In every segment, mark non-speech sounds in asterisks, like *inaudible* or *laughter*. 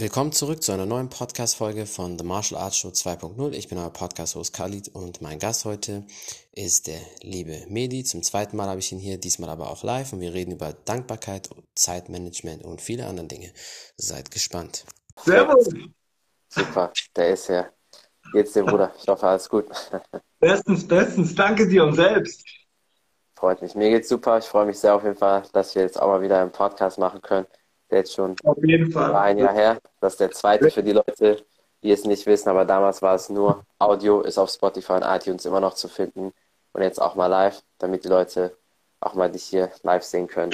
Willkommen zurück zu einer neuen Podcast-Folge von The Martial Arts Show 2.0. Ich bin euer Podcast-Host Khalid und mein Gast heute ist der liebe Medi. Zum zweiten Mal habe ich ihn hier, diesmal aber auch live und wir reden über Dankbarkeit, Zeitmanagement und viele andere Dinge. Seid gespannt. Servus! Super, der ist ja. Jetzt der Bruder. Ich hoffe, alles gut. Bestens, bestens. Danke dir und selbst. Freut mich. Mir geht's super. Ich freue mich sehr auf jeden Fall, dass wir jetzt auch mal wieder einen Podcast machen können. Jetzt schon Auf jeden Fall. ein Jahr her. Das ist der zweite für die Leute, die es nicht wissen, aber damals war es nur Audio, ist auf Spotify und iTunes immer noch zu finden. Und jetzt auch mal live, damit die Leute auch mal dich hier live sehen können.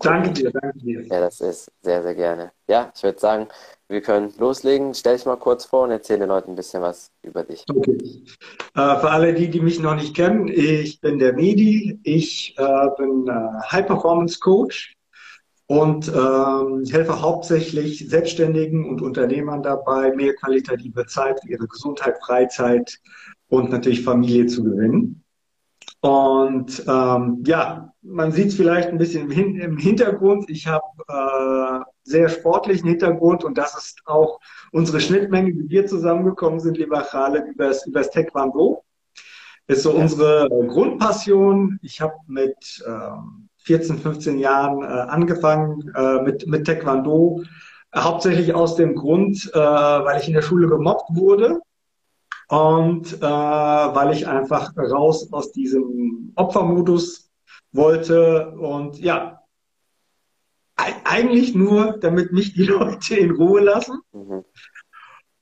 Danke dir, danke dir. wer das ist. Sehr, sehr gerne. Ja, ich würde sagen, wir können loslegen. Stell dich mal kurz vor und erzähl den Leuten ein bisschen was über dich. Okay. Äh, für alle die, die mich noch nicht kennen, ich bin der Medi. Ich äh, bin äh, High Performance Coach und ähm, helfe hauptsächlich Selbstständigen und Unternehmern dabei, mehr qualitative Zeit für ihre Gesundheit, Freizeit und natürlich Familie zu gewinnen. Und ähm, ja, man sieht es vielleicht ein bisschen im, Hin im Hintergrund. Ich habe äh, sehr sportlichen Hintergrund und das ist auch unsere Schnittmenge, wie wir zusammengekommen sind, lieber Khaled, übers, übers Taekwondo. Ist so unsere Grundpassion. Ich habe mit ähm, 14, 15 Jahren äh, angefangen äh, mit, mit Taekwondo. Hauptsächlich aus dem Grund, äh, weil ich in der Schule gemobbt wurde und äh, weil ich einfach raus aus diesem Opfermodus wollte und ja, eigentlich nur, damit mich die Leute in Ruhe lassen. Mhm.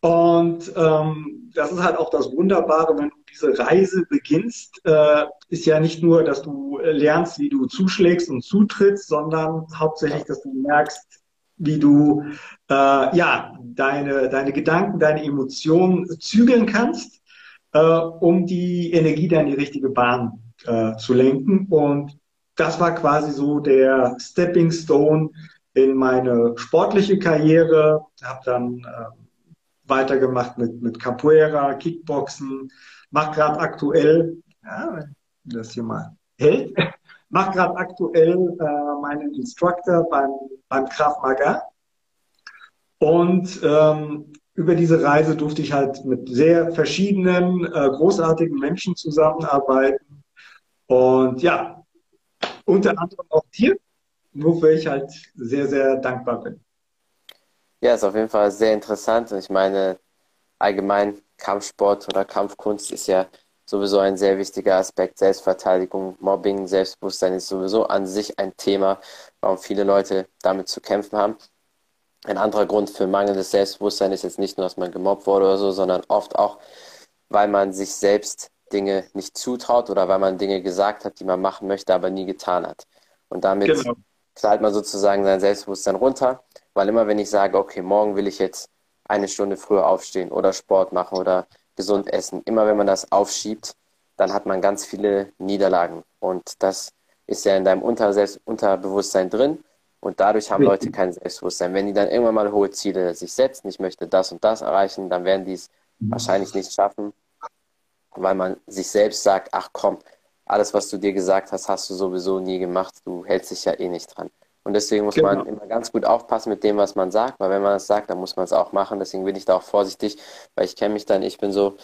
Und ähm, das ist halt auch das Wunderbare, wenn du diese Reise beginnst, äh, ist ja nicht nur, dass du lernst, wie du zuschlägst und zutrittst, sondern hauptsächlich, dass du merkst, wie du äh, ja deine deine Gedanken, deine Emotionen zügeln kannst, äh, um die Energie dann in die richtige Bahn äh, zu lenken. Und das war quasi so der Stepping Stone in meine sportliche Karriere. Habe dann äh, weitergemacht mit, mit Capoeira, Kickboxen, mach gerade aktuell, ja, wenn das hier mal hält, mach gerade aktuell äh, meinen Instructor beim, beim Krav Maga. Und ähm, über diese Reise durfte ich halt mit sehr verschiedenen, äh, großartigen Menschen zusammenarbeiten. Und ja, unter anderem auch dir, wofür ich halt sehr, sehr dankbar bin. Ja, ist auf jeden Fall sehr interessant. Und ich meine, allgemein Kampfsport oder Kampfkunst ist ja sowieso ein sehr wichtiger Aspekt. Selbstverteidigung, Mobbing, Selbstbewusstsein ist sowieso an sich ein Thema, warum viele Leute damit zu kämpfen haben. Ein anderer Grund für mangelndes Selbstbewusstsein ist jetzt nicht nur, dass man gemobbt wurde oder so, sondern oft auch, weil man sich selbst Dinge nicht zutraut oder weil man Dinge gesagt hat, die man machen möchte, aber nie getan hat. Und damit Genau. knallt man sozusagen sein Selbstbewusstsein runter, weil immer wenn ich sage, okay, morgen will ich jetzt eine Stunde früher aufstehen oder Sport machen oder gesund essen, immer wenn man das aufschiebt, dann hat man ganz viele Niederlagen. Und das ist ja in deinem Unterbewusstsein drin. Und dadurch haben Leute kein Selbstbewusstsein. Wenn die dann irgendwann mal hohe Ziele sich setzen, ich möchte das und das erreichen, dann werden die es wahrscheinlich nicht schaffen, weil man sich selbst sagt, ach komm, alles, was du dir gesagt hast, hast du sowieso nie gemacht. Du hältst dich ja eh nicht dran. Und deswegen muss man Genau. immer ganz gut aufpassen mit dem, was man sagt, weil wenn man es sagt, dann muss man es auch machen. Deswegen bin ich da auch vorsichtig, weil ich kenne mich dann, ich bin so,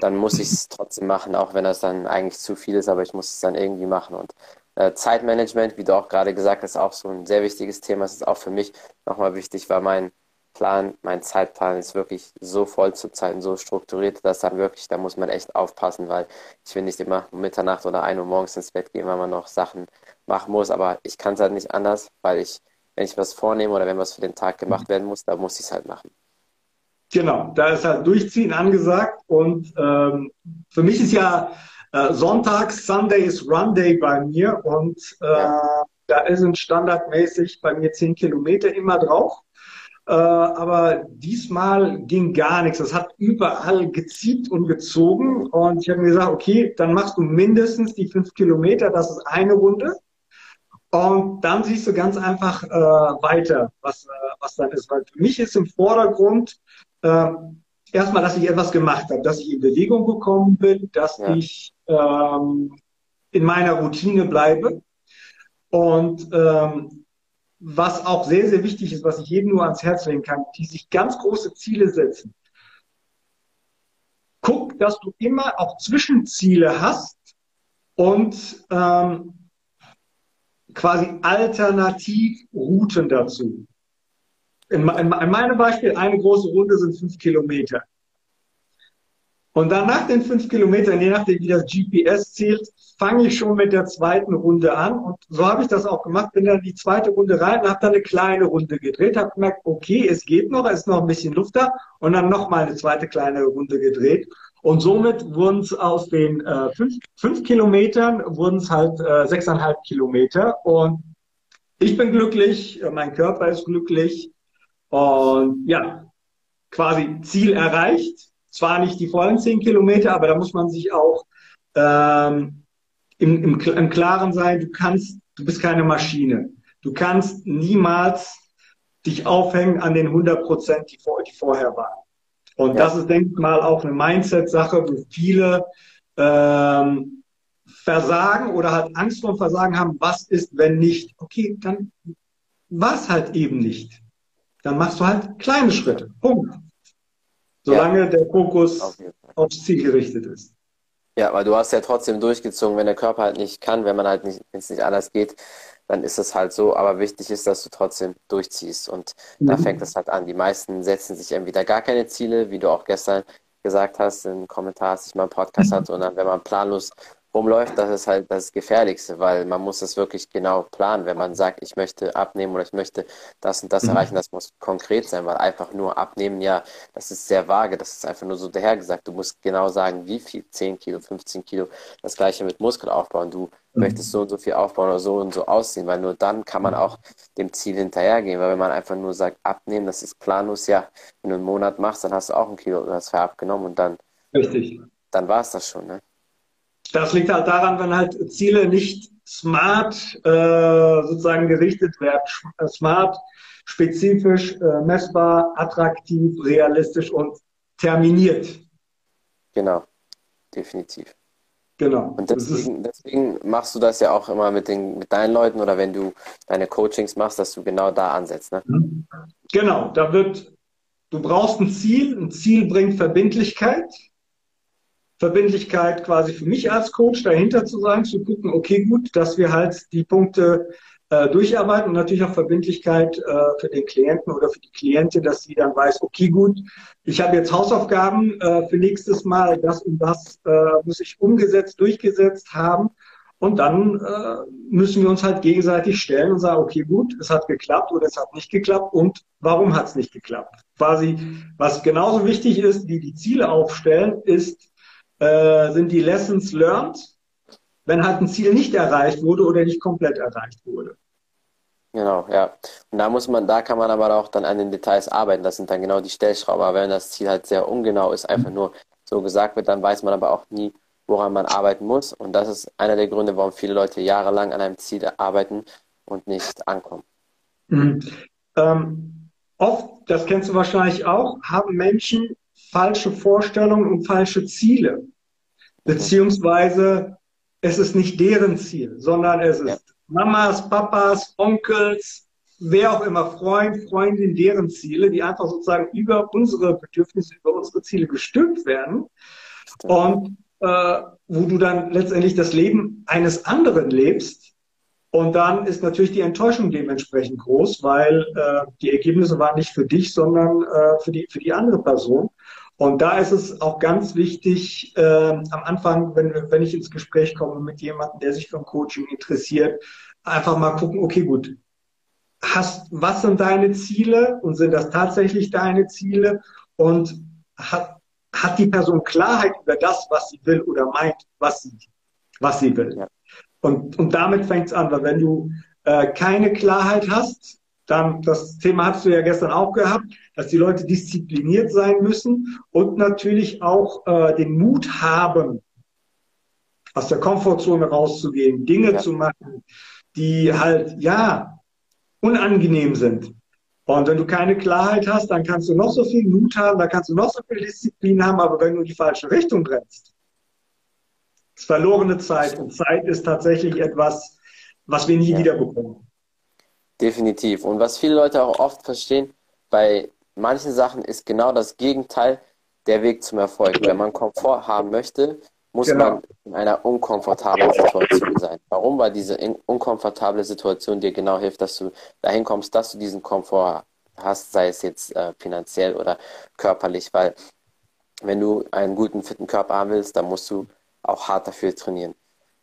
dann muss ich es *laughs* trotzdem machen, auch wenn das dann eigentlich zu viel ist, aber ich muss es dann irgendwie machen. Und äh, Zeitmanagement, wie du auch gerade gesagt hast, ist auch so ein sehr wichtiges Thema. Es ist auch für mich nochmal wichtig, weil mein Plan, mein Zeitplan ist wirklich so voll zur Zeit und so strukturiert, dass dann wirklich, da muss man echt aufpassen, weil ich will nicht immer um Mitternacht oder 1 Uhr morgens ins Bett gehen, weil man noch Sachen machen muss, aber ich kann es halt nicht anders, weil ich, wenn ich was vornehme oder wenn was für den Tag gemacht werden muss, dann muss ich es halt machen. Genau, da ist halt Durchziehen angesagt und ähm, für mich ist ja äh, Sonntag, Sunday ist Run Day bei mir und äh, Ja. da sind standardmäßig bei mir 10 Kilometer immer drauf. Äh, aber diesmal ging gar nichts. Das hat überall geziebt und gezogen und ich habe mir gesagt, okay, dann machst du mindestens die 5 Kilometer, das ist eine Runde. Und dann siehst du ganz einfach äh, weiter, was, äh, was dann ist. Weil für mich ist im Vordergrund äh, erstmal, dass ich etwas gemacht habe, dass ich in Bewegung gekommen bin, dass Ja. ich ähm, in meiner Routine bleibe. Und ähm, was auch sehr, sehr wichtig ist, was ich jedem nur ans Herz legen kann, die sich ganz große Ziele setzen. Guck, dass du immer auch Zwischenziele hast und ähm, quasi Alternativrouten dazu. In, in, in meinem Beispiel, eine große Runde sind fünf Kilometer. Und dann nach den fünf Kilometern, je nachdem wie das GPS zählt, fange ich schon mit der zweiten Runde an. Und so habe ich das auch gemacht. Bin dann die zweite Runde rein und habe dann eine kleine Runde gedreht. Habe gemerkt, okay, es geht noch, es ist noch ein bisschen Luft da. Und dann nochmal eine zweite kleine Runde gedreht. Und somit wurden es aus den äh, fünf, fünf Kilometern, wurden es halt äh, sechseinhalb Kilometer. Und ich bin glücklich, äh, mein Körper ist glücklich. Und ja, quasi Ziel erreicht zwar nicht die vollen zehn Kilometer, aber da muss man sich auch ähm, im, im, im Klaren sein, du kannst, du bist keine Maschine. Du kannst niemals dich aufhängen an den 100 Prozent, die, vor, die vorher waren. Und ja. das ist, denke ich mal, auch eine Mindset-Sache, wo viele ähm, versagen oder halt Angst vor Versagen haben. Was ist, wenn nicht? Okay, dann was halt eben nicht. Dann machst du halt kleine Schritte. Punkt. Solange ja. der Fokus auf aufs Ziel gerichtet ist. Ja, weil du hast ja trotzdem durchgezogen, wenn der Körper halt nicht kann, wenn man halt nicht, wenn es nicht anders geht, dann ist es halt so. Aber wichtig ist, dass du trotzdem durchziehst. Und mhm. da fängt es halt an. Die meisten setzen sich entweder gar keine Ziele, wie du auch gestern gesagt hast, im Kommentar, als ich mal einen Podcast hatte, und *laughs* dann, wenn man planlos rumläuft, das ist halt das Gefährlichste, weil man muss es wirklich genau planen. Wenn man sagt, ich möchte abnehmen oder ich möchte das und das mhm. erreichen, das muss konkret sein, weil einfach nur abnehmen, ja, das ist sehr vage, das ist einfach nur so dahergesagt. Du musst genau sagen, wie viel, 10 Kilo, 15 Kilo, das gleiche mit Muskelaufbau und du mhm. möchtest so und so viel aufbauen oder so und so aussehen, weil nur dann kann man auch dem Ziel hinterhergehen, weil wenn man einfach nur sagt, abnehmen, das ist planlos, ja, wenn du einen Monat machst, dann hast du auch ein Kilo oder zwei abgenommen und dann, Richtig. dann war es das schon, ne? Das liegt halt daran, wenn halt Ziele nicht smart äh, sozusagen gerichtet werden. Äh, smart, spezifisch, äh, messbar, attraktiv, realistisch und terminiert. Genau, definitiv. Genau. Und deswegen, deswegen, machst du das ja auch immer mit, den, mit deinen Leuten oder wenn du deine Coachings machst, dass du genau da ansetzt. Ne? Genau, da wird, du brauchst ein Ziel, ein Ziel bringt Verbindlichkeit. Verbindlichkeit quasi für mich als Coach dahinter zu sein, zu gucken, okay, gut, dass wir halt die Punkte äh, durcharbeiten und natürlich auch Verbindlichkeit äh, für den Klienten oder für die Klientin, dass sie dann weiß, okay, gut, ich habe jetzt Hausaufgaben äh, für nächstes Mal, das und das äh, muss ich umgesetzt, durchgesetzt haben. Und dann äh, müssen wir uns halt gegenseitig stellen und sagen, okay, gut, es hat geklappt oder es hat nicht geklappt und warum hat es nicht geklappt? Quasi, was genauso wichtig ist, wie die Ziele aufstellen, ist, äh, sind die Lessons learned, wenn halt ein Ziel nicht erreicht wurde oder nicht komplett erreicht wurde. Genau, ja. Und da muss man, da kann man aber auch dann an den Details arbeiten. Das sind dann genau die Stellschrauben. Aber wenn das Ziel halt sehr ungenau ist, einfach nur so gesagt wird, dann weiß man aber auch nie, woran man arbeiten muss. Und das ist einer der Gründe, warum viele Leute jahrelang an einem Ziel arbeiten und nicht ankommen. Mhm. Ähm, oft, das kennst du wahrscheinlich auch, haben Menschen falsche Vorstellungen und falsche Ziele. Beziehungsweise es ist nicht deren Ziel, sondern es ist ja. Mamas, Papas, Onkels, wer auch immer, Freund, Freundin, deren Ziele, die einfach sozusagen über unsere Bedürfnisse, über unsere Ziele gestülpt werden. Und äh, wo du dann letztendlich das Leben eines anderen lebst. Und dann ist natürlich die Enttäuschung dementsprechend groß, weil äh, die Ergebnisse waren nicht für dich, sondern äh, für, die, für die andere Person. Und da ist es auch ganz wichtig, äh, am Anfang, wenn, wenn ich ins Gespräch komme mit jemandem, der sich für ein Coaching interessiert, einfach mal gucken, okay, gut, hast, was sind deine Ziele und sind das tatsächlich deine Ziele? Und hat, hat die Person Klarheit über das, was sie will oder meint, was sie, was sie will? Ja. Und, und damit fängt es an, weil wenn du äh, keine Klarheit hast, das Thema hast du ja gestern auch gehabt, dass die Leute diszipliniert sein müssen und natürlich auch äh, den Mut haben, aus der Komfortzone rauszugehen, Dinge ja. zu machen, die halt, ja, unangenehm sind. Und wenn du keine Klarheit hast, dann kannst du noch so viel Mut haben, dann kannst du noch so viel Disziplin haben, aber wenn du in die falsche Richtung rennst, ist verlorene Zeit. Und Zeit ist tatsächlich etwas, was wir nie ja. wieder bekommen. Definitiv. Und was viele Leute auch oft verstehen, bei manchen Sachen ist genau das Gegenteil der Weg zum Erfolg. Wenn man Komfort haben möchte, muss genau. man in einer unkomfortablen Situation sein. Warum? Weil diese unkomfortable Situation dir genau hilft, dass du dahin kommst, dass du diesen Komfort hast, sei es jetzt äh, finanziell oder körperlich, weil wenn du einen guten, fitten Körper haben willst, dann musst du auch hart dafür trainieren.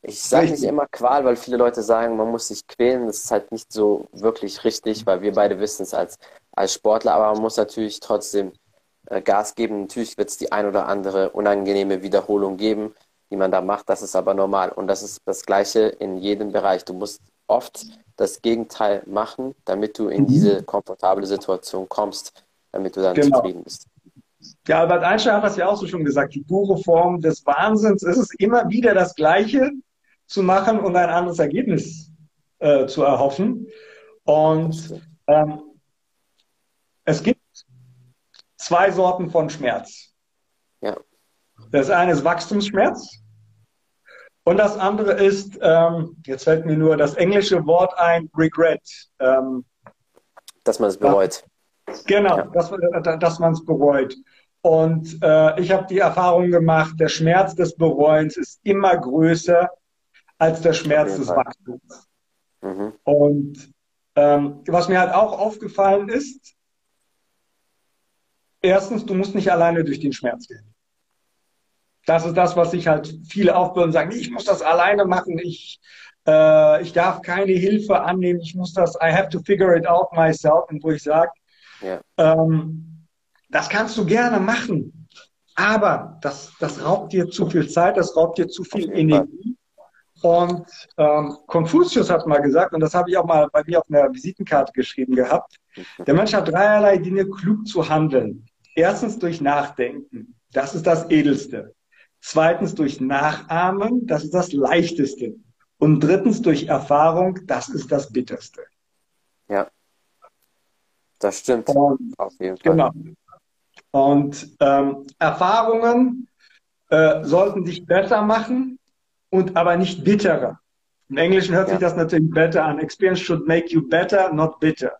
Ich sage nicht immer Qual, weil viele Leute sagen, man muss sich quälen. Das ist halt nicht so wirklich richtig, weil wir beide wissen es als, als Sportler, aber man muss natürlich trotzdem äh, Gas geben. Natürlich wird es die ein oder andere unangenehme Wiederholung geben, die man da macht. Das ist aber normal. Und das ist das Gleiche in jedem Bereich. Du musst oft das Gegenteil machen, damit du in mhm. diese komfortable Situation kommst, damit du dann genau. zufrieden bist. Ja, Albert Einstein hat das ja auch so schon gesagt. Die pure Form des Wahnsinns ist es immer wieder das Gleiche zu machen und ein anderes Ergebnis äh, zu erhoffen. Und ähm, es gibt zwei Sorten von Schmerz. Ja. Das eine ist Wachstumsschmerz und das andere ist, ähm, jetzt fällt mir nur das englische Wort ein, Regret. Ähm, dass man es bereut. Genau, ja. dass, dass man es bereut. Und äh, ich habe die Erfahrung gemacht, der Schmerz des Bereuens ist immer größer als der Schmerz des Wachstums. Mhm. Und ähm, was mir halt auch aufgefallen ist, erstens, du musst nicht alleine durch den Schmerz gehen. Das ist das, was sich halt viele aufbürden und sagen, ich muss das alleine machen, ich, äh, ich darf keine Hilfe annehmen, ich muss das, I have to figure it out myself. Und wo ich sage, ja. ähm, das kannst du gerne machen, aber das, das raubt dir zu viel Zeit, das raubt dir zu viel Energie. Und ähm, Konfuzius hat mal gesagt, und das habe ich auch mal bei mir auf einer Visitenkarte geschrieben gehabt, der Mensch hat dreierlei Dinge klug zu handeln. Erstens durch Nachdenken, das ist das Edelste. Zweitens durch Nachahmen, das ist das Leichteste. Und drittens durch Erfahrung, das ist das Bitterste. Ja, das stimmt. Und, auf jeden Fall. Genau. Und ähm, Erfahrungen äh, sollten dich besser machen, und aber nicht bitterer. Im Englischen hört ja. sich das natürlich better an. Experience should make you better, not bitter.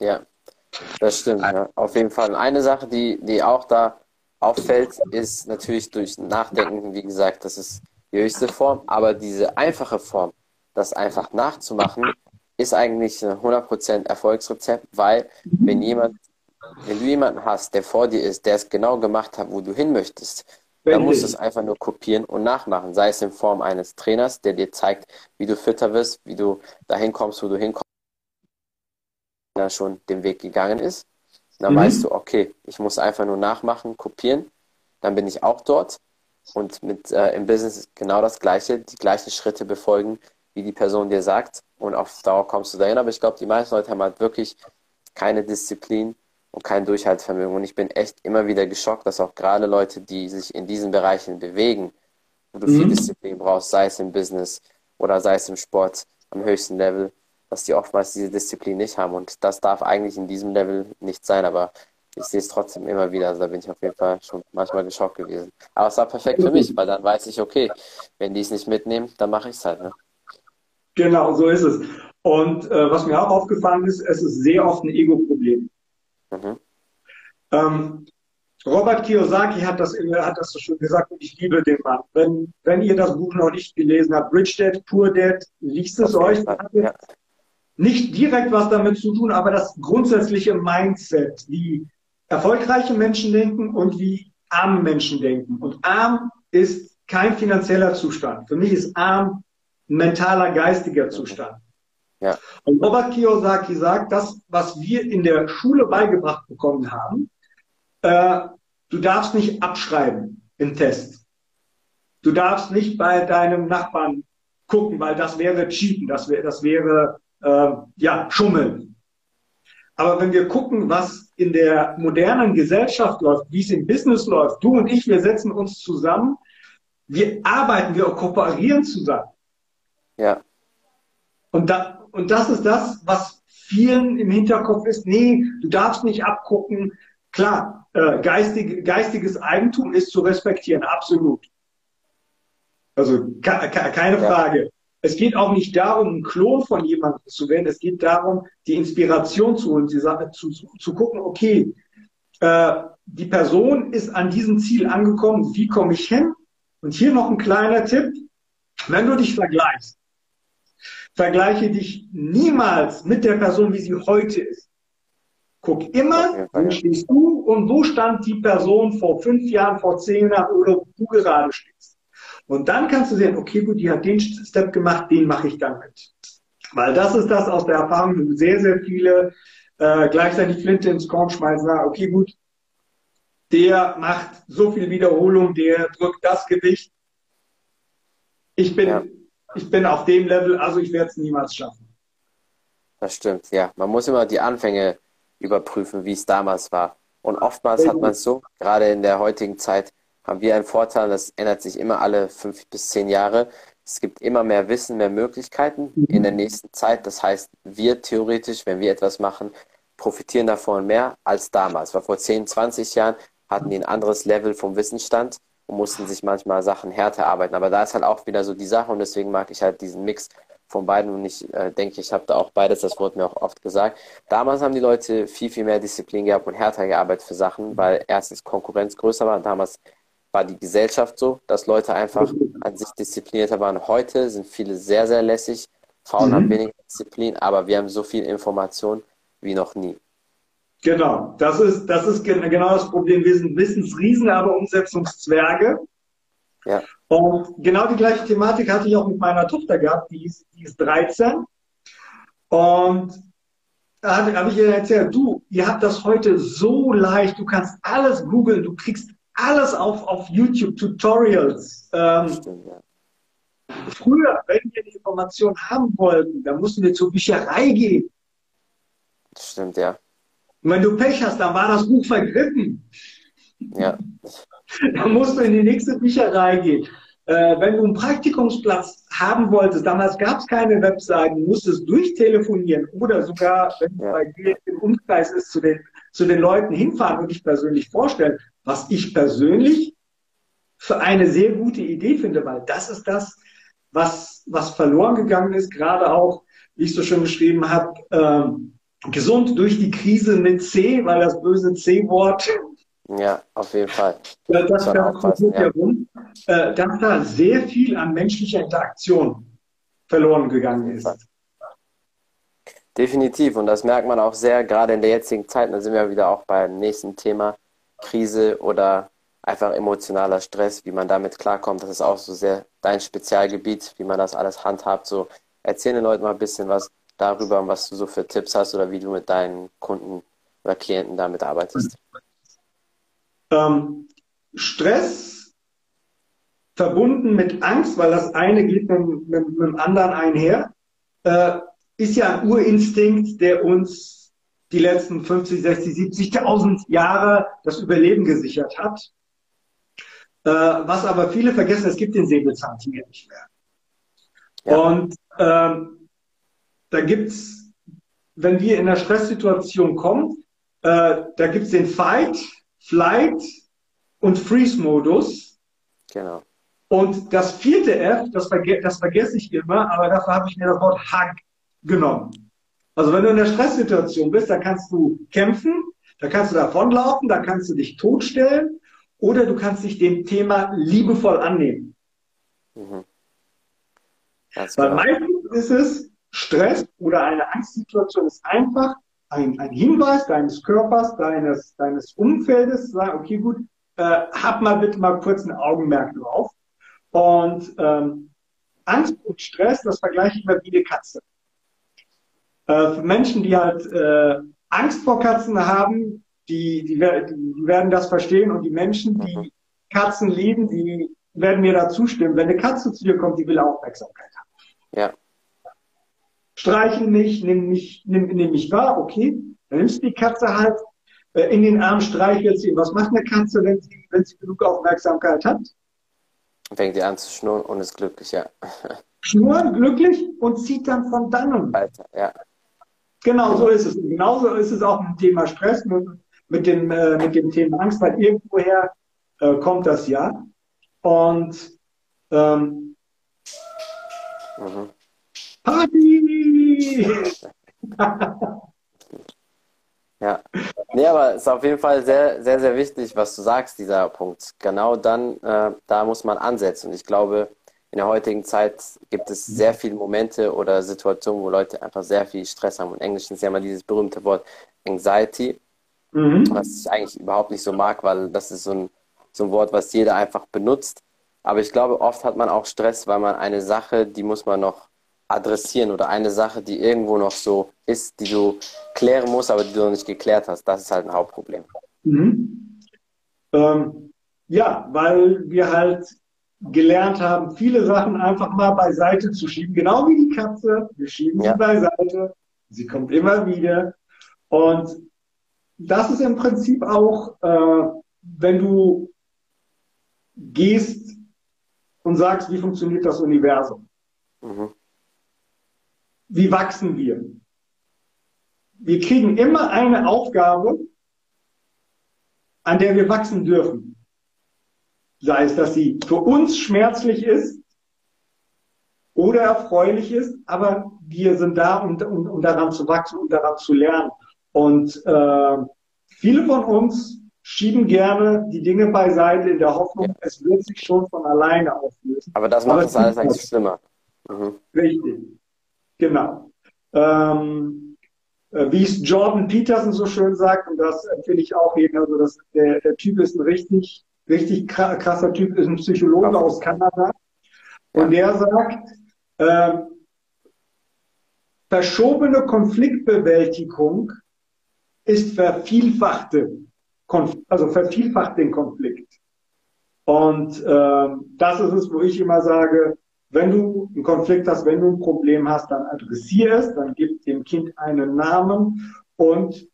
Ja, das stimmt. Ja. Auf jeden Fall. Eine Sache, die, die auch da auffällt, ist natürlich durch Nachdenken, wie gesagt, das ist die höchste Form, aber diese einfache Form, das einfach nachzumachen, ist eigentlich ein 100% Erfolgsrezept, weil wenn jemand, wenn du jemanden hast, der vor dir ist, der es genau gemacht hat, wo du hin möchtest, dann musst du es einfach nur kopieren und nachmachen, sei es in Form eines Trainers, der dir zeigt, wie du fitter wirst, wie du dahin kommst, wo du hinkommst, der schon den Weg gegangen ist. Dann mhm. weißt du, okay, ich muss einfach nur nachmachen, kopieren, dann bin ich auch dort und mit äh, im Business genau das Gleiche, die gleichen Schritte befolgen, wie die Person dir sagt und auf Dauer kommst du dahin. Aber ich glaube, die meisten Leute haben halt wirklich keine Disziplin und kein Durchhaltsvermögen. Und ich bin echt immer wieder geschockt, dass auch gerade Leute, die sich in diesen Bereichen bewegen, wo du mhm. viel Disziplin brauchst, sei es im Business oder sei es im Sport am höchsten Level, dass die oftmals diese Disziplin nicht haben. Und das darf eigentlich in diesem Level nicht sein, aber ich sehe es trotzdem immer wieder. Also da bin ich auf jeden Fall schon manchmal geschockt gewesen. Aber es war perfekt für mich, weil dann weiß ich, okay, wenn die es nicht mitnehmen, dann mache ich es halt. Ne? Genau, so ist es. Und äh, was mir auch aufgefallen ist, es ist sehr oft ein Ego-Problem. Mhm. Ähm, Robert Kiyosaki hat das, hat das schon gesagt und ich liebe den Mann. Wenn, wenn ihr das Buch noch nicht gelesen habt, Rich Dad, Poor Dad, liest es euch. Ja. Nicht direkt was damit zu tun, aber das grundsätzliche Mindset, wie erfolgreiche Menschen denken und wie arme Menschen denken. Und arm ist kein finanzieller Zustand. Für mich ist arm ein mentaler, geistiger Zustand. Ja. Und Robert Kiyosaki sagt, das, was wir in der Schule beigebracht bekommen haben, äh, du darfst nicht abschreiben im Test. Du darfst nicht bei deinem Nachbarn gucken, weil das wäre Cheaten, das wäre, das wäre äh, ja Schummeln. Aber wenn wir gucken, was in der modernen Gesellschaft läuft, wie es im Business läuft, du und ich, wir setzen uns zusammen, wir arbeiten, wir kooperieren zusammen. Ja. Und da, und das ist das, was vielen im Hinterkopf ist. Nee, du darfst nicht abgucken. Klar, äh, geistig, geistiges Eigentum ist zu respektieren, absolut. Also keine Frage. es geht auch nicht darum, ein Klon von jemandem zu werden. Es geht darum, die Inspiration zu holen, zu, zu, zu gucken, okay, äh, die Person ist an diesem Ziel angekommen. Wie komme ich hin? Und hier noch ein kleiner Tipp. Wenn du dich vergleichst, vergleiche dich niemals mit der Person, wie sie heute ist. Guck immer, wo stehst du und wo stand die Person vor fünf Jahren, vor zehn Jahren oder wo du gerade stehst. Und dann kannst du sehen, okay, gut, die hat den Step gemacht, den mache ich dann mit. Weil das ist das aus der Erfahrung, wo sehr, sehr viele äh, gleichzeitig Flinte ins Korn schmeißen, sagen, okay, gut, der macht so viel Wiederholung, der drückt das Gewicht. Ich bin, ja. Ich bin auf dem Level, also ich werde es niemals schaffen. Das stimmt, ja. Man muss immer die Anfänge überprüfen, wie es damals war. Und oftmals hat man es so, gerade in der heutigen Zeit, haben wir einen Vorteil, das ändert sich immer alle fünf bis zehn Jahre. Es gibt immer mehr Wissen, mehr Möglichkeiten in der nächsten Zeit. Das heißt, wir theoretisch, wenn wir etwas machen, profitieren davon mehr als damals. Weil vor 10, 20 Jahren hatten die ein anderes Level vom Wissensstand und mussten sich manchmal Sachen härter arbeiten. Aber da ist halt auch wieder so die Sache und deswegen mag ich halt diesen Mix von beiden und ich äh, denke, ich habe da auch beides, das wurde mir auch oft gesagt. Damals haben die Leute viel, viel mehr Disziplin gehabt und härter gearbeitet für Sachen, weil erstens Konkurrenz größer war. Damals war die Gesellschaft so, dass Leute einfach an sich disziplinierter waren. Heute sind viele sehr, sehr lässig. Frauen mhm. haben weniger Disziplin, aber wir haben so viel Information wie noch nie. Genau, das ist, das ist genau das Problem. Wir sind Wissensriesen, aber Umsetzungszwerge. Ja. Und genau die gleiche Thematik hatte ich auch mit meiner Tochter gehabt, die ist, die ist 13. Und da habe hab ich ihr erzählt, du, ihr habt das heute so leicht, du kannst alles googeln, du kriegst alles auf, auf YouTube, Tutorials. Ähm, Stimmt, ja. Früher, wenn wir die Information haben wollten, dann mussten wir zur Bücherei gehen. Stimmt, ja. Und wenn du Pech hast, dann war das Buch vergriffen. Ja. *laughs* Dann musst du in die nächste Bücherei gehen. Äh, wenn du einen Praktikumsplatz haben wolltest, damals gab es keine Webseiten, du musstest durchtelefonieren oder sogar, wenn ja. bei dir im Umkreis ist, zu den, zu den Leuten hinfahren und dich persönlich vorstellen, was ich persönlich für eine sehr gute Idee finde, weil das ist das, was, was verloren gegangen ist, gerade auch, wie ich so schön beschrieben habe, ähm, gesund durch die Krise mit C, weil das böse C-Wort ja, auf jeden Fall. Das, das, das ja. herum, äh, dass da sehr viel an menschlicher Interaktion verloren gegangen ist. Definitiv. Und das merkt man auch sehr, gerade in der jetzigen Zeit. Da sind wir wieder auch beim nächsten Thema, Krise oder einfach emotionaler Stress, wie man damit klarkommt. Das ist auch so sehr dein Spezialgebiet, wie man das alles handhabt. So, erzähl den Leuten mal ein bisschen was darüber, was du so für Tipps hast oder wie du mit deinen Kunden oder Klienten damit arbeitest. Ähm, Stress verbunden mit Angst, weil das eine geht mit, mit, mit dem anderen einher, äh, ist ja ein Urinstinkt, der uns die letzten 50, 60, 70.000 Jahre das Überleben gesichert hat. Äh, was aber viele vergessen, es gibt den Säbelzahntiger nicht mehr. Ja. Und ähm, da gibt's, wenn wir in einer Stresssituation kommen, äh, da gibt's den Fight, Flight und Freeze-Modus. Genau. Und das vierte F, das, verge das vergesse ich immer, aber dafür habe ich mir das Wort Hug genommen. Also wenn du in der Stresssituation bist, dann kannst du kämpfen, da kannst du davonlaufen, da kannst du dich totstellen oder du kannst dich dem Thema liebevoll annehmen. Mhm. Weil meistens ist es Stress oder eine Angstsituation ist einfach ein, ein Hinweis deines Körpers, deines, deines Umfeldes, sagen, okay, gut, äh, hab mal bitte mal kurz ein Augenmerk drauf. Und ähm, Angst und Stress, das vergleiche ich mal wie eine Katze. Äh, für Menschen, die halt äh, Angst vor Katzen haben, die, die, die werden das verstehen und die Menschen, die Katzen lieben, die werden mir da zustimmen. Wenn eine Katze zu dir kommt, die will Aufmerksamkeit haben. Ja streichel mich, nimm mich, nimm, nimm mich wahr, okay. Dann nimmst du die Katze halt äh, in den Arm, streichelst sie. Was macht eine Katze, wenn sie, wenn sie genug Aufmerksamkeit hat? Fängt die an zu schnurren und ist glücklich, ja. Schnurren, glücklich und zieht dann von dannen. Weiter, ja. Genau, so ist es. Und genauso ist es auch mit dem Thema Stress, mit, mit, dem, äh, mit dem Thema Angst, weil irgendwoher äh, kommt das ja. Und ähm, mhm Party! Ja. Nee, aber es ist auf jeden Fall sehr, sehr, sehr wichtig, was du sagst, dieser Punkt. Genau dann, äh, da muss man ansetzen. Und ich glaube, in der heutigen Zeit gibt es sehr viele Momente oder Situationen, wo Leute einfach sehr viel Stress haben. Und Englisch ist ja immer dieses berühmte Wort Anxiety, mhm. was ich eigentlich überhaupt nicht so mag, weil das ist so ein, so ein Wort, was jeder einfach benutzt. Aber ich glaube, oft hat man auch Stress, weil man eine Sache, die muss man noch adressieren oder eine Sache, die irgendwo noch so ist, die du klären musst, aber die du noch nicht geklärt hast. Das ist halt ein Hauptproblem. Mhm. Ähm, ja, weil wir halt gelernt haben, viele Sachen einfach mal beiseite zu schieben, genau wie die Katze. Wir schieben ja. sie beiseite, sie kommt immer wieder. Und das ist im Prinzip auch, äh, wenn du gehst und sagst, wie funktioniert das Universum? Mhm. Wie wachsen wir? Wir kriegen immer eine Aufgabe, an der wir wachsen dürfen. Sei es, dass sie für uns schmerzlich ist oder erfreulich ist, aber wir sind da, um, um, um daran zu wachsen und daran zu lernen. Und äh, viele von uns schieben gerne die Dinge beiseite in der Hoffnung, ja. es wird sich schon von alleine auflösen. Aber das macht es alles eigentlich schlimmer. Mhm. Richtig. Genau. Ähm, äh, wie es Jordan Peterson so schön sagt, und das empfehle ich auch jedem, also das, der, der Typ ist ein richtig, richtig krasser Typ, ist ein Psychologe aus Kanada. Und der sagt, äh, verschobene Konfliktbewältigung ist vervielfachte, also vervielfacht den Konflikt. Und äh, das ist es, wo ich immer sage, wenn du einen Konflikt hast, wenn du ein Problem hast, dann adressiere es, dann gib dem Kind einen Namen und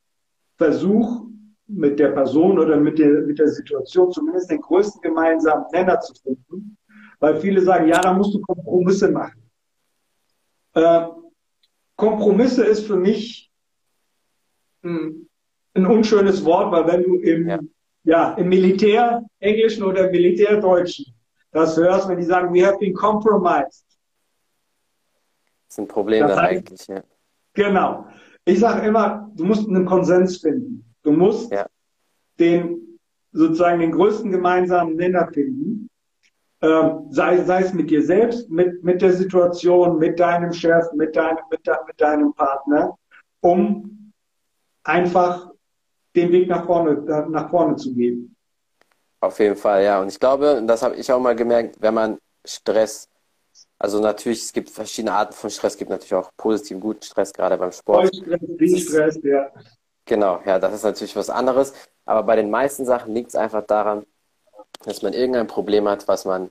versuch mit der Person oder mit der, mit der Situation zumindest den größten gemeinsamen Nenner zu finden. Weil viele sagen, ja, da musst du Kompromisse machen. Äh, Kompromisse ist für mich ein, ein, unschönes Wort, weil wenn du im, ja. ja im Militär Englischen oder im Militärdeutschen das hörst, wenn die sagen, we have been compromised. Das ist ein Problem das dann heißt, eigentlich, ja. Genau. Ich sage immer, du musst einen Konsens finden. Du musst ja. den sozusagen den größten gemeinsamen Nenner finden. Ähm, sei, sei es mit dir selbst, mit, mit der Situation, mit deinem Chef, mit, deinem, mit, de, mit deinem Partner, um einfach den Weg nach vorne, nach vorne zu gehen. Auf jeden Fall, ja. Und ich glaube, das habe ich auch mal gemerkt, wenn man Stress, also natürlich, es gibt verschiedene Arten von Stress, es gibt natürlich auch positiven, guten Stress, gerade beim Sport. Stress, Stress, ja. Genau, ja, das ist natürlich was anderes. Aber bei den meisten Sachen liegt es einfach daran, dass man irgendein Problem hat, was man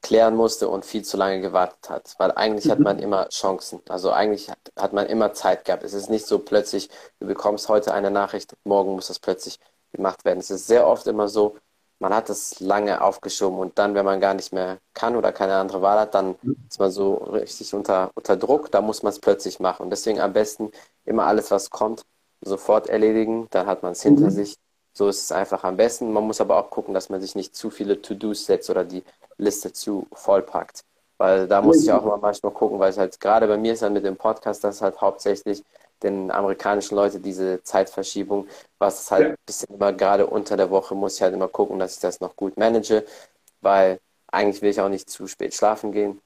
klären musste und viel zu lange gewartet hat. Weil eigentlich mhm. hat man immer Chancen. Also eigentlich hat, hat man immer Zeit gehabt. Es ist nicht so plötzlich, du bekommst heute eine Nachricht, morgen muss das plötzlich gemacht werden. Es ist sehr oft immer so, man hat es lange aufgeschoben und dann, wenn man gar nicht mehr kann oder keine andere Wahl hat, dann ist man so richtig unter, unter Druck, da muss man es plötzlich machen. Und deswegen am besten immer alles, was kommt, sofort erledigen, dann hat man es hinter mhm. sich. So ist es einfach am besten. Man muss aber auch gucken, dass man sich nicht zu viele To-Dos setzt oder die Liste zu vollpackt. Weil da muss ich auch mal manchmal gucken, weil es halt gerade bei mir ist dann mit dem Podcast, das ist halt hauptsächlich den amerikanischen Leuten diese Zeitverschiebung, was halt ein bisschen immer gerade unter der Woche muss ich halt immer gucken, dass ich das noch gut manage, weil eigentlich will ich auch nicht zu spät schlafen gehen,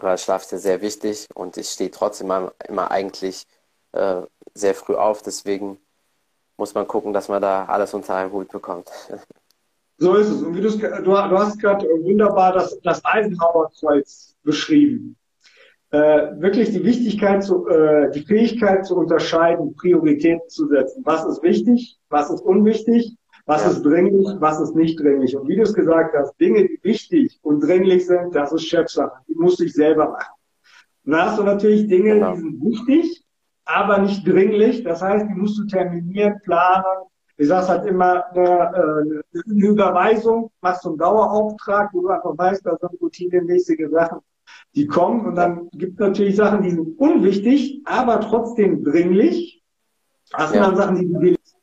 weil Schlaf ist ja sehr wichtig und ich stehe trotzdem immer, eigentlich äh, sehr früh auf, deswegen muss man gucken, dass man da alles unter einen Hut bekommt. *laughs* So ist es. Und wie du, du hast gerade wunderbar das, das Eisenhower-Kreuz beschrieben äh, wirklich die Wichtigkeit, zu, äh, die Fähigkeit zu unterscheiden, Prioritäten zu setzen. Was ist wichtig, was ist unwichtig, was ja. ist dringlich, was ist nicht dringlich. Und wie du es gesagt hast, Dinge, die wichtig und dringlich sind, das ist Chefsache. Die musst du dich selber machen. Und dann hast du natürlich Dinge, genau. die sind wichtig, aber nicht dringlich. Das heißt, die musst du terminieren, planen. Ich sage halt immer, eine, äh, eine Überweisung machst du einen Dauerauftrag, wo du einfach weißt, da sind routinemäßige Sachen die kommen und dann gibt es natürlich Sachen, die sind unwichtig, aber trotzdem dringlich. Das sind ja. dann Sachen, die du willst.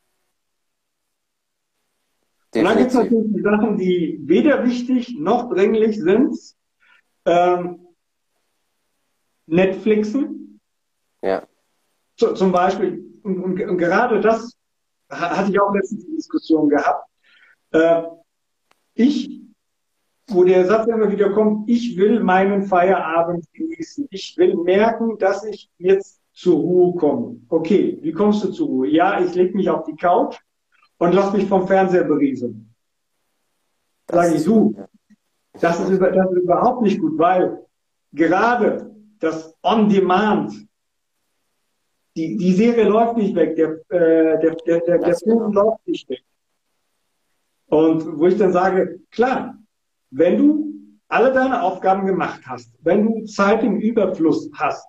Und dann gibt es natürlich die Sachen, die weder wichtig noch dringlich sind. Ähm, Netflixen. Ja. So, zum Beispiel, und, und, und, gerade das hatte ich auch letztens die Diskussion gehabt. Äh, ich, wo der Satz immer wieder kommt, ich will meinen Feierabend genießen. Ich will merken, dass ich jetzt zur Ruhe komme. Okay, wie kommst du zur Ruhe? Ja, ich lege mich auf die Couch und lass mich vom Fernseher berieseln. Sage ich, du, das ist, das ist überhaupt nicht gut, weil gerade das On-Demand, die, die Serie läuft nicht weg, der, äh, der, der, der, der Film läuft nicht weg. Und wo ich dann sage, klar, wenn du alle deine Aufgaben gemacht hast, wenn du Zeit im Überfluss hast,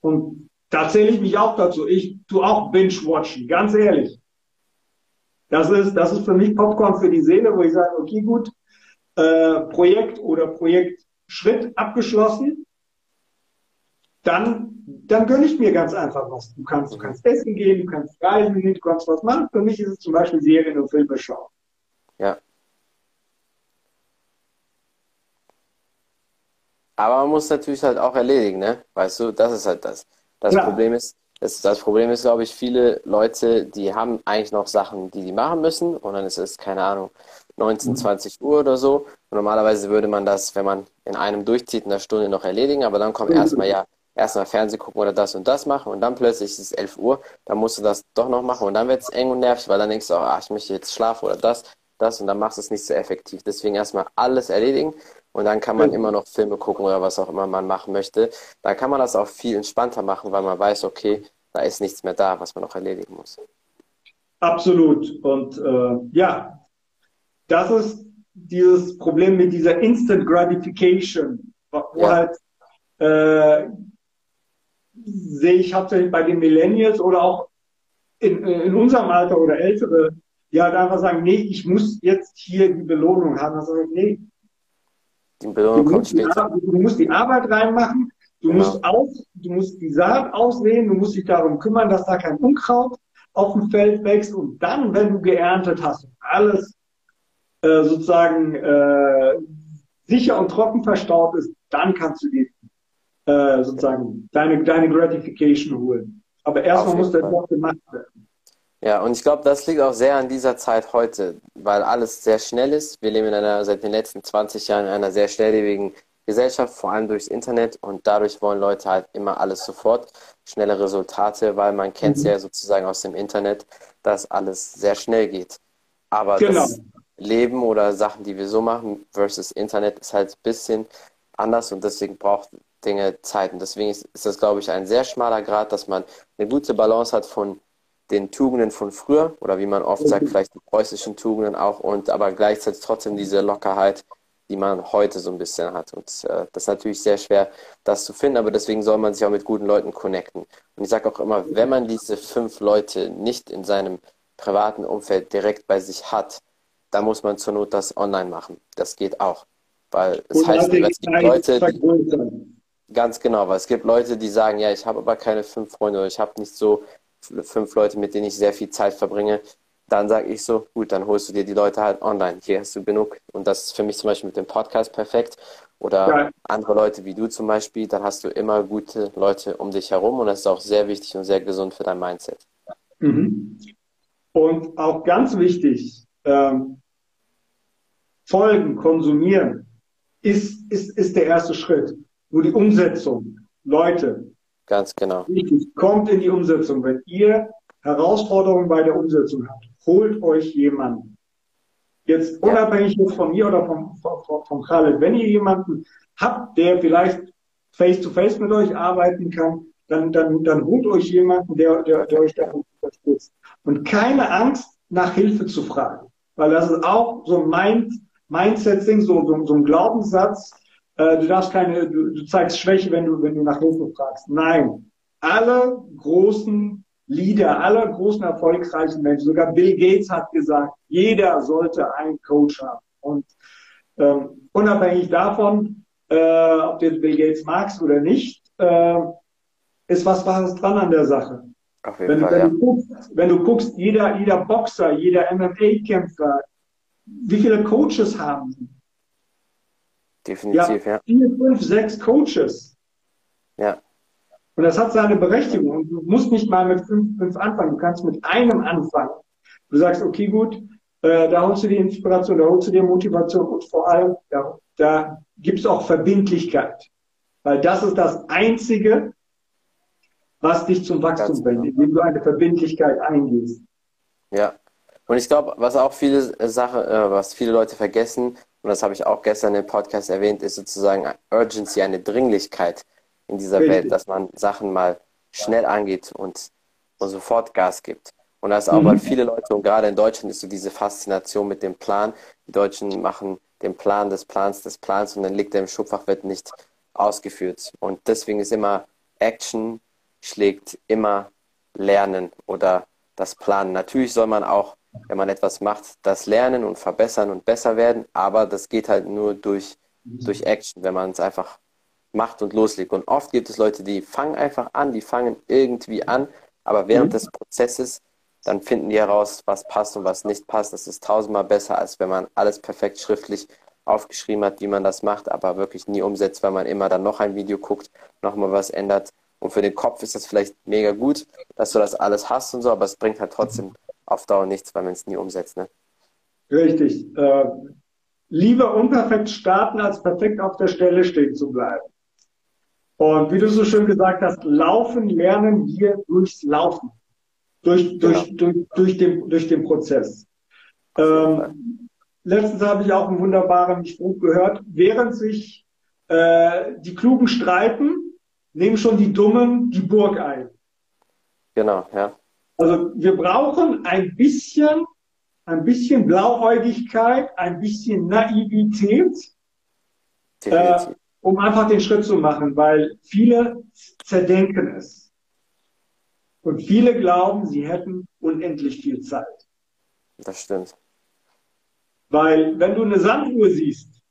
und da zähle ich mich auch dazu, ich tue auch Binge-Watchen, ganz ehrlich. Das ist, das ist für mich Popcorn für die Seele, wo ich sage, okay, gut, äh, Projekt oder Projektschritt abgeschlossen, dann, dann gönne ich mir ganz einfach was. Du kannst, du kannst essen gehen, du kannst reisen gehen, du kannst was machen. Für mich ist es zum Beispiel Serien und Filme schauen. Ja. Aber man muss natürlich halt auch erledigen, ne? Weißt du, das ist halt das. Das ja. Problem ist, das, das Problem ist, glaube ich, viele Leute, die haben eigentlich noch Sachen, die die machen müssen und dann ist es, keine Ahnung, 19, 20 mhm. Uhr oder so. Und normalerweise würde man das, wenn man in einem durchzieht, in einer Stunde noch erledigen, aber dann kommt mhm. erstmal ja, erstmal Fernsehen gucken oder das und das machen und dann plötzlich ist es 11 Uhr, dann musst du das doch noch machen und dann wird es eng und nervig, weil dann denkst du auch, ach, ich möchte jetzt schlafen oder das, das und dann machst du es nicht so effektiv. Deswegen erstmal alles erledigen und dann kann man immer noch Filme gucken oder was auch immer man machen möchte. Da kann man das auch viel entspannter machen, weil man weiß, okay, da ist nichts mehr da, was man noch erledigen muss. Absolut. Und äh, ja, das ist dieses Problem mit dieser Instant Gratification, wo ja. halt äh, sehe ich hauptsächlich bei den Millennials oder auch in, in unserem Alter oder ältere, die halt einfach sagen, nee, ich muss jetzt hier die Belohnung haben. Ich, nee. Die Belohnung kommt später. Die, du musst die Arbeit reinmachen, du genau. musst aus, du musst die Saat auslehnen, du musst dich darum kümmern, dass da kein Unkraut auf dem Feld wächst und dann, wenn du geerntet hast, alles äh, sozusagen äh, sicher und trocken verstaut ist, dann kannst du die äh, sozusagen deine, deine Gratification holen. Aber erstmal muss der Job gemacht werden. Ja, und ich glaube, das liegt auch sehr an dieser Zeit heute, weil alles sehr schnell ist. Wir leben in einer, seit den letzten 20 Jahren in einer sehr schnelllebigen Gesellschaft, vor allem durchs Internet. Und dadurch wollen Leute halt immer alles sofort, schnelle Resultate, weil man kennt es mhm. ja sozusagen aus dem Internet, dass alles sehr schnell geht. Aber genau. das Leben oder Sachen, die wir so machen, versus Internet ist halt ein bisschen anders und deswegen braucht Dinge Zeit. Und deswegen ist, ist das, glaube ich, ein sehr schmaler Grad, dass man eine gute Balance hat von den Tugenden von früher oder wie man oft sagt, mhm. vielleicht die preußischen Tugenden auch und aber gleichzeitig trotzdem diese Lockerheit, die man heute so ein bisschen hat. Und äh, das ist natürlich sehr schwer, das zu finden, aber deswegen soll man sich auch mit guten Leuten connecten. Und ich sage auch immer, wenn man diese fünf Leute nicht in seinem privaten Umfeld direkt bei sich hat, da muss man zur Not das online machen. Das geht auch. Weil es heißt, es gibt Leute, die, ganz genau, weil es gibt Leute, die sagen, ja, ich habe aber keine fünf Freunde oder ich habe nicht so fünf Leute, mit denen ich sehr viel Zeit verbringe. Dann sage ich so, gut, dann holst du dir die Leute halt online. Hier hast du genug. Und das ist für mich zum Beispiel mit dem Podcast perfekt. Oder ja. andere Leute wie du zum Beispiel, dann hast du immer gute Leute um dich herum und das ist auch sehr wichtig und sehr gesund für dein Mindset. Mhm. Und auch ganz wichtig, ähm, folgen, konsumieren, ist, ist, ist der erste Schritt. Nur die Umsetzung, Leute. Ganz genau. Wichtig, kommt in die Umsetzung. Wenn ihr Herausforderungen bei der Umsetzung habt, holt euch jemanden. Jetzt unabhängig jetzt von mir oder vom, vom, vom Khaled, wenn ihr jemanden habt, der vielleicht face-to-face -face mit euch arbeiten kann, dann, dann, dann holt euch jemanden, der, der, der euch da unterstützt. Und keine Angst, nach Hilfe zu fragen. Weil das ist auch so ein Mind, Mindset-Ding, so, so, so ein Glaubenssatz. Äh, du darfst keine, du, du zeigst Schwäche, wenn du, wenn du nach Hilfe fragst. Nein. Alle großen Leader, alle großen erfolgreichen Menschen, sogar Bill Gates hat gesagt, jeder sollte einen Coach haben. Und ähm, unabhängig davon, äh, ob du jetzt Bill Gates magst oder nicht, äh, ist was Wahres dran an der Sache. Auf jeden wenn, Fall, wenn, ja. du guckst, wenn du guckst, jeder, jeder Boxer, jeder MMA-Kämpfer, wie viele Coaches haben sie? Definitiv, ja. Vier, fünf, sechs Coaches. Ja. Und das hat seine Berechtigung. Und du musst nicht mal mit fünf, fünf anfangen. Du kannst mit einem anfangen. Du sagst, okay, gut, äh, da holst du die Inspiration, da holst du die Motivation und vor allem, da, da gibt es auch Verbindlichkeit. Weil das ist das Einzige, was dich zum Wachstum bringt, genau. indem du eine Verbindlichkeit eingehst. Ja. Und ich glaube, was auch viele Sachen, äh, was viele Leute vergessen, und das habe ich auch gestern im Podcast erwähnt, ist sozusagen Urgency, eine Dringlichkeit in dieser Richtig. Welt, dass man Sachen mal schnell angeht und, und sofort Gas gibt. Und das ist auch, mhm. weil viele Leute, und gerade in Deutschland ist so diese Faszination mit dem Plan. Die Deutschen machen den Plan des Plans des Plans und dann liegt er im Schubfach, wird nicht ausgeführt. Und deswegen ist immer Action schlägt immer Lernen oder das Planen. Natürlich soll man auch, wenn man etwas macht, das lernen und verbessern und besser werden, aber das geht halt nur durch, durch Action, wenn man es einfach macht und loslegt. Und oft gibt es Leute, die fangen einfach an, die fangen irgendwie an, aber während mhm. des Prozesses dann finden die heraus, was passt und was nicht passt. Das ist tausendmal besser, als wenn man alles perfekt schriftlich aufgeschrieben hat, wie man das macht, aber wirklich nie umsetzt, weil man immer dann noch ein Video guckt, nochmal was ändert. Und für den Kopf ist das vielleicht mega gut, dass du das alles hast und so, aber es bringt halt trotzdem auf Dauer nichts, weil man es nie umsetzt. Ne? Richtig. Äh, lieber unperfekt starten, als perfekt auf der Stelle stehen zu bleiben. Und wie du so schön gesagt hast, laufen lernen wir durchs Laufen durch, durch, genau. durch, durch, den, durch den Prozess. Ähm, letztens habe ich auch einen wunderbaren Spruch gehört, während sich äh, die Klugen streiten, nehmen schon die Dummen die Burg ein. Genau, ja. Also wir brauchen ein bisschen, ein bisschen Blauäugigkeit, ein bisschen Naivität, äh, um einfach den Schritt zu machen, weil viele zerdenken es. Und viele glauben, sie hätten unendlich viel Zeit. Das stimmt. Weil wenn du eine Sanduhr siehst,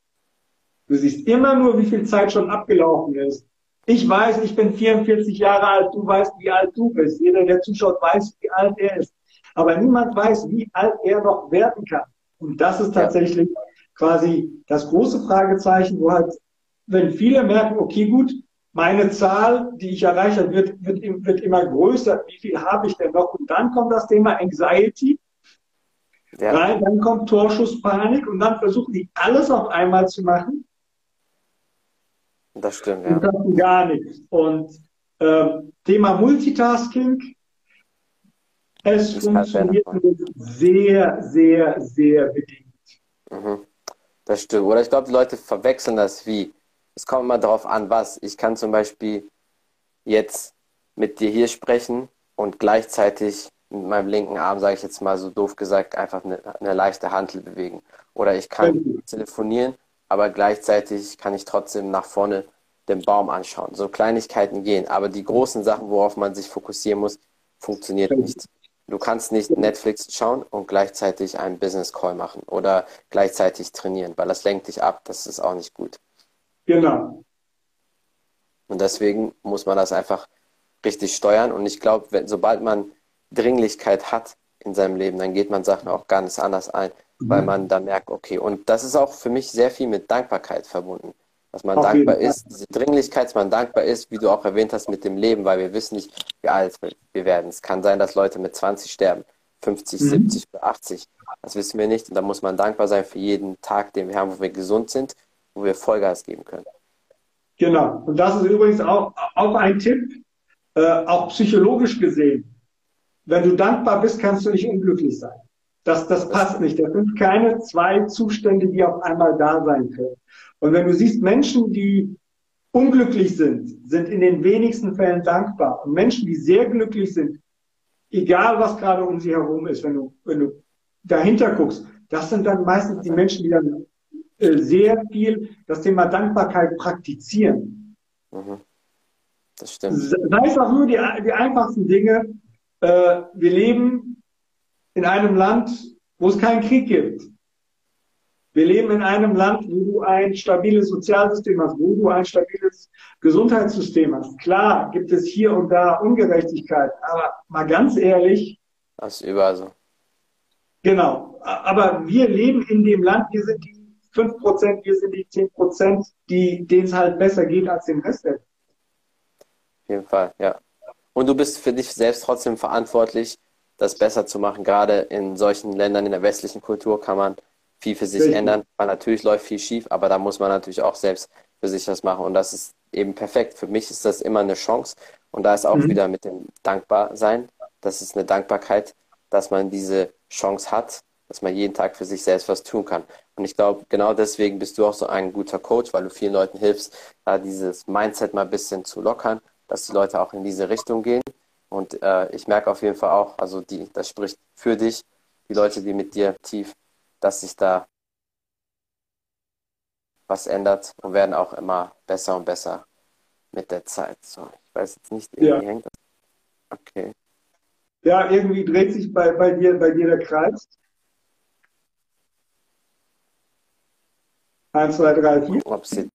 du siehst immer nur, wie viel Zeit schon abgelaufen ist. Ich weiß, ich bin 44 Jahre alt, du weißt, wie alt du bist. Jeder, der zuschaut, weiß, wie alt er ist. Aber niemand weiß, wie alt er noch werden kann. Und das ist tatsächlich ja. quasi das große Fragezeichen, wo halt, wenn viele merken, okay, gut, meine Zahl, die ich erreiche, wird, wird, wird immer größer. Wie viel habe ich denn noch? Und dann kommt das Thema Anxiety. Ja. Rein, dann kommt Torschusspanik und dann versuchen die alles auf einmal zu machen. Das stimmt, ja. Und gar nichts. Und ähm, Thema Multitasking, es das funktioniert sehr, sehr, sehr bedingt. Mhm. Das stimmt. Oder ich glaube, die Leute verwechseln das wie es kommt immer darauf an, was. Ich kann zum Beispiel jetzt mit dir hier sprechen und gleichzeitig mit meinem linken Arm, sage ich jetzt mal so doof gesagt, einfach eine, eine leichte Handel bewegen. Oder ich kann telefonieren, aber gleichzeitig kann ich trotzdem nach vorne den Baum anschauen. So Kleinigkeiten gehen, aber die großen Sachen, worauf man sich fokussieren muss, funktioniert nicht. Du kannst nicht Netflix schauen und gleichzeitig einen Business Call machen oder gleichzeitig trainieren, weil das lenkt dich ab. Das ist auch nicht gut. Genau. Und deswegen muss man das einfach richtig steuern. Und ich glaube, sobald man Dringlichkeit hat in seinem Leben, dann geht man Sachen auch ganz anders ein, mhm. weil man da merkt, okay, und das ist auch für mich sehr viel mit Dankbarkeit verbunden. Dass man Auf dankbar ist, diese Dringlichkeit, dass man dankbar ist, wie du auch erwähnt hast, mit dem Leben, weil wir wissen nicht, wie alt wir werden. Es kann sein, dass Leute mit 20 sterben, 50, mhm. 70 oder 80. Das wissen wir nicht. Und da muss man dankbar sein für jeden Tag, den wir haben, wo wir gesund sind wo wir Vollgas geben können. Genau. Und das ist übrigens auch, auch ein Tipp, äh, auch psychologisch gesehen. Wenn du dankbar bist, kannst du nicht unglücklich sein. Das, das passt nicht. Das sind keine zwei Zustände, die auf einmal da sein können. Und wenn du siehst, Menschen, die unglücklich sind, sind in den wenigsten Fällen dankbar. Und Menschen, die sehr glücklich sind, egal was gerade um sie herum ist, wenn du, wenn du dahinter guckst, das sind dann meistens die Menschen, die dann äh, sehr viel das Thema Dankbarkeit praktizieren. Mhm. Das stimmt. Sei es auch nur die, die einfachsten Dinge. Äh, wir leben in einem Land, wo es keinen Krieg gibt. Wir leben in einem Land, wo du ein stabiles Sozialsystem hast, wo du ein stabiles Gesundheitssystem hast. Klar gibt es hier und da Ungerechtigkeit, aber mal ganz ehrlich. Das ist überall so. Genau. Aber wir leben in dem Land, wir sind die 5 Prozent, wir sind die 10 Prozent, die, denen es halt besser geht als dem Rest der jeden Fall, ja. Und du bist für dich selbst trotzdem verantwortlich, das besser zu machen. Gerade in solchen Ländern in der westlichen Kultur kann man viel für sich Richtig. ändern, weil natürlich läuft viel schief, aber da muss man natürlich auch selbst für sich das machen. Und das ist eben perfekt. Für mich ist das immer eine Chance. Und da ist auch mhm. wieder mit dem Dankbarsein. Das ist eine Dankbarkeit, dass man diese Chance hat, dass man jeden Tag für sich selbst was tun kann. Und ich glaube, genau deswegen bist du auch so ein guter Coach, weil du vielen Leuten hilfst, da dieses Mindset mal ein bisschen zu lockern, dass die Leute auch in diese Richtung gehen. Und äh, ich merke auf jeden Fall auch, also die, das spricht für dich, die Leute, die mit dir tief, dass sich da was ändert und werden auch immer besser und besser mit der Zeit. So, ich weiß jetzt nicht, irgendwie ja. hängt das. Okay. Ja, irgendwie dreht sich bei, bei, dir, bei dir der Kreis. Eins, zwei, drei, vier. Ob sie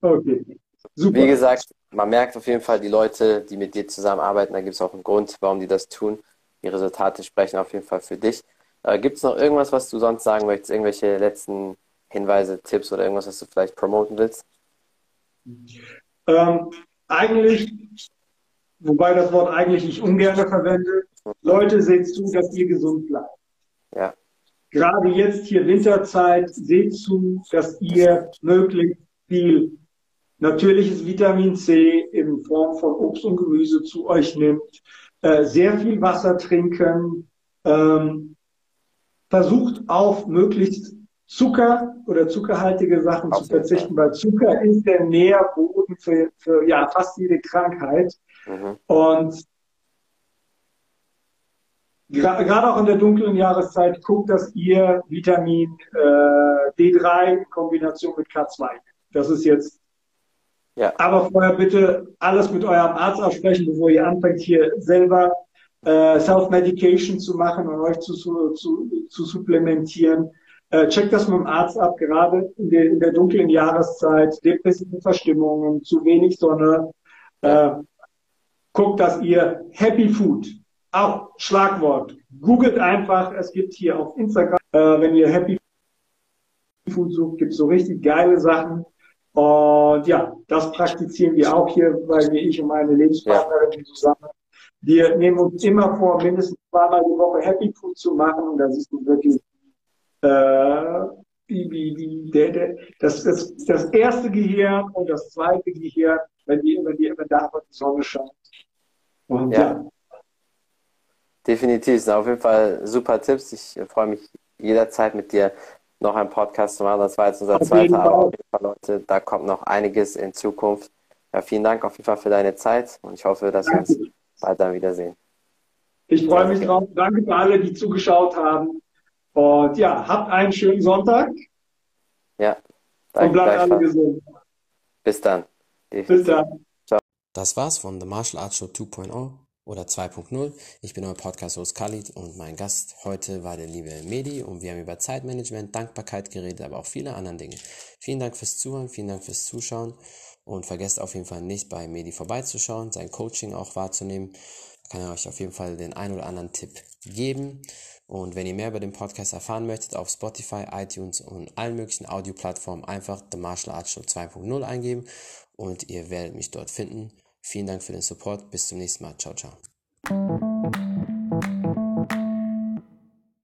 Okay. Super. Wie gesagt, man merkt auf jeden Fall, die Leute, die mit dir zusammenarbeiten, da gibt es auch einen Grund, warum die das tun. Die Resultate sprechen auf jeden Fall für dich. Äh, gibt es noch irgendwas, was du sonst sagen möchtest? Irgendwelche letzten Hinweise, Tipps oder irgendwas, was du vielleicht promoten willst? Ähm, eigentlich, wobei das Wort eigentlich ich ungern verwende, Leute, seht zu, dass ihr gesund bleibt. Ja. Gerade jetzt hier Winterzeit, seht zu, dass ihr möglichst viel natürliches Vitamin C in Form von Obst und Gemüse zu euch nimmt, äh, sehr viel Wasser trinken, ähm, versucht auf möglichst Zucker oder zuckerhaltige Sachen zu verzichten, weil Zucker ist der Nährboden für, für ja, fast jede Krankheit. Mhm. Und gerade auch in der dunklen Jahreszeit guckt, dass ihr Vitamin äh, D3 in Kombination mit K2. Das ist jetzt ja. Aber vorher bitte alles mit eurem Arzt absprechen, bevor ihr anfängt, hier selber äh, Self-Medication zu machen und euch zu, zu, zu, zu supplementieren. Äh, checkt das mit dem Arzt ab, gerade in der, in der dunklen Jahreszeit, depressive Verstimmungen, zu wenig Sonne. Äh, guckt, dass ihr Happy Food, auch Schlagwort, googelt einfach, es gibt hier auf Instagram, äh, wenn ihr Happy Food sucht, gibt es so richtig geile Sachen. Und ja, das praktizieren wir auch hier, weil wir, ich und meine Lebenspartnerin zusammen, wir nehmen uns immer vor, mindestens zweimal die Woche Happy Food zu machen. Und das ist wirklich äh, wie, wie, wie, der, der, das, das, das erste Gehirn und das zweite Gehirn, wenn die, wenn die, wenn da die Sonne scheint. Und, ja. ja. Definitiv, sind auf jeden Fall super Tipps. Ich freue mich jederzeit mit dir noch einen Podcast zu machen. Das war jetzt unser auf zweiter, aber auf jeden Fall, Leute, da kommt noch einiges in Zukunft. Ja, vielen Dank auf jeden Fall für deine Zeit und ich hoffe, dass Danke. wir uns bald dann wiedersehen. Ich freue mich drauf. Danke für alle, die zugeschaut haben. Und ja, habt einen schönen Sonntag. Ja. Danke und bleibt alle gesund. Bis dann. Bis dann. Ciao. Das war's von The Martial Arts Show 2.0 oder 2.0. Ich bin euer Podcast-Host Khalid und mein Gast heute war der liebe Medi und wir haben über Zeitmanagement, Dankbarkeit geredet, aber auch viele andere Dinge. Vielen Dank fürs Zuhören, vielen Dank fürs Zuschauen und vergesst auf jeden Fall nicht bei Medi vorbeizuschauen, sein Coaching auch wahrzunehmen. Kann er euch auf jeden Fall den ein oder anderen Tipp geben. Und wenn ihr mehr über den Podcast erfahren möchtet, auf Spotify, iTunes und allen möglichen Audioplattformen einfach The Martial Arts Show 2.0 eingeben und ihr werdet mich dort finden. Vielen Dank für den Support. Bis zum nächsten Mal. Ciao, ciao.